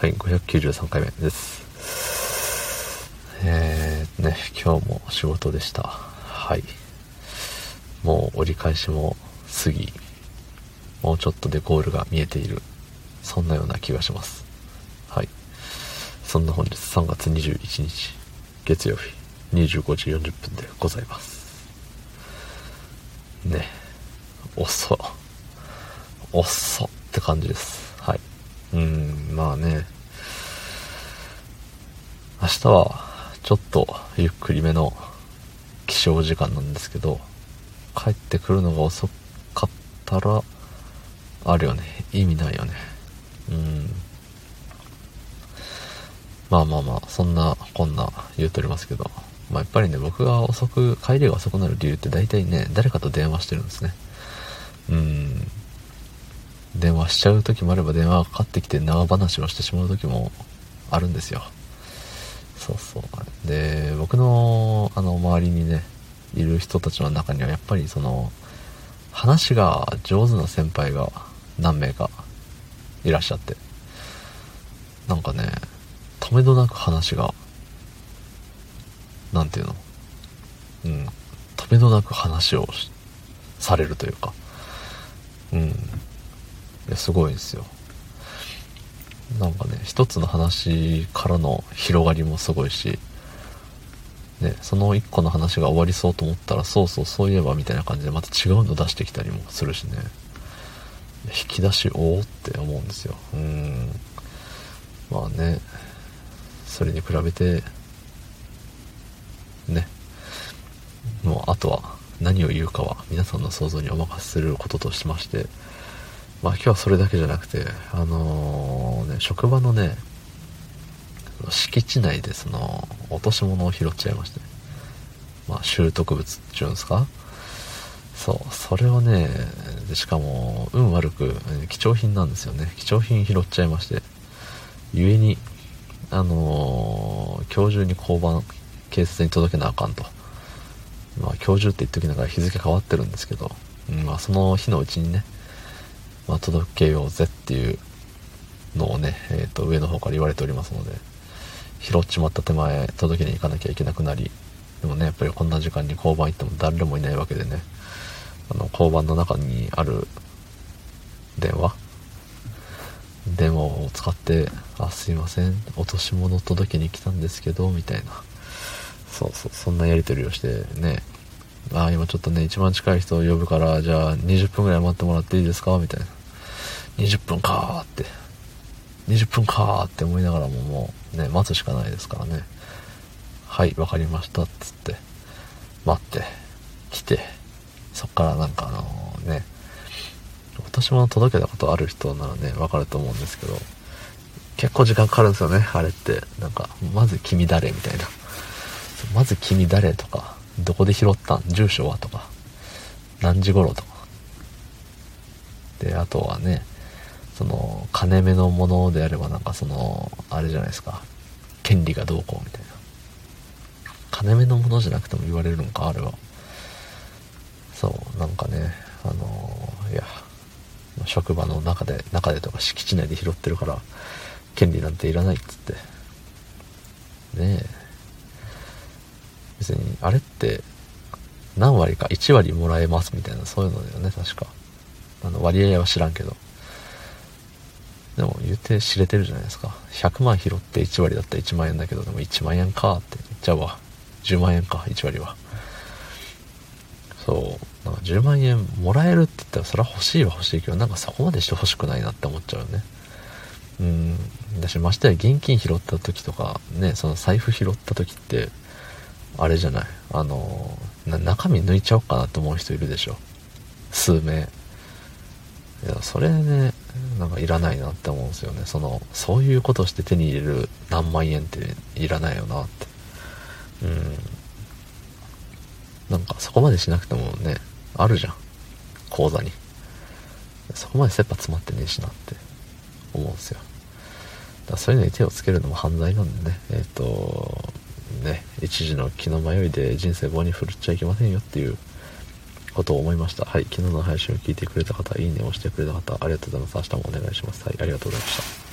はい、593回目です。えー、ね、今日も仕事でした。はい。もう折り返しも過ぎ、もうちょっとでゴールが見えている。そんなような気がします。はい。そんな本日3月21日、月曜日、25時40分でございます。ね。遅。遅って感じです。まあね。明日はちょっとゆっくりめの起床時間なんですけど、帰ってくるのが遅かったら、あるよね。意味ないよね。うん。まあまあまあ、そんなこんな言うとりますけど、まあやっぱりね、僕が遅く、帰りが遅くなる理由って大体ね、誰かと電話してるんですね。うん。電話しちゃう時もあれば電話がかかってきて長話をしてしまう時もあるんですよ。そうそう。で、僕の、あの、周りにね、いる人たちの中にはやっぱりその、話が上手な先輩が何名かいらっしゃって、なんかね、止めどなく話が、なんていうの？うん、止めどなく話をされるというか、うん、すごいですよ。なんかね一つの話からの広がりもすごいしね、その一個の話が終わりそうと思ったらそうそうそういえばみたいな感じでまた違うの出してきたりもするしね。引き出しおおって思うんですよ。うん。まあねそれに比べてね。もうあとは何を言うかは皆さんの想像にお任せすることとしましてまあ今日はそれだけじゃなくて、あのー、ね、職場のね、敷地内でその、落とし物を拾っちゃいまして、まあ習得物っていうんですか？そう、それをね、でしかも、運悪く、貴重品なんですよね。貴重品拾っちゃいまして、故に、あのー、今日中に交番、警察に届けなあかんと。まあ今日中って言っときながら日付変わってるんですけど、うん、まあその日のうちにね、まあ、届けようぜっていうのをね、えー、と上の方から言われておりますので拾っちまった手前届けに行かなきゃいけなくなりでもねやっぱりこんな時間に交番行っても誰もいないわけでねあの交番の中にある電話電話を使って「あすいません落とし物届けに来たんですけど」みたいなそうそうそんなやり取りをしてねあ今ちょっとね一番近い人を呼ぶからじゃあ20分ぐらい待ってもらっていいですか？みたいな。20分かーって、20分かーって思いながらももうね、待つしかないですからね。はい、わかりました、つって、待って、来て、そっからなんかあのね、私も届けたことある人ならね、わかると思うんですけど、結構時間かかるんですよね、あれって。なんか、まず君誰みたいな。まず君誰とか、どこで拾ったん？住所はとか、何時頃とか。で、あとはね、その金目のものであればなんかそのあれじゃないですか。権利がどうこうみたいな。金目のものじゃなくても言われるのかあれは。そうなんかねあのいや職場の中で中でとか敷地内で拾ってるから権利なんていらないっつって。ねえ。別にあれって何割か1割もらえますみたいなそういうのだよね確か。あの割合は知らんけど。でも言って知れてるじゃないですか。100万拾って1割だったら1万円だけど、でも1万円かって言っちゃうわ。10万円か、1割は。そう。なんか10万円もらえるって言ったらそれは欲しいは欲しいけど、なんかそこまでして欲しくないなって思っちゃうよね。うん。だし、ましてや現金拾った時とか、ね、その財布拾った時って、あれじゃない。あの、中身抜いちゃおうかなって思う人いるでしょ。数名。いや、それね、なんかいらないなって思うんですよね。その、そういうことして手に入れる何万円っていらないよなって。うん。なんかそこまでしなくてもね、あるじゃん。口座に。そこまで切羽詰まってねえしなって思うんですよ。だからそういうのに手をつけるのも犯罪なんでね、えっ、ー、と、ね、一時の気の迷いで人生棒に振るっちゃいけませんよっていうことを思いました。はい。昨日の配信を聞いてくれた方、いいねを押してくれた方、ありがとうございます。明日もお願いします。はい。ありがとうございました。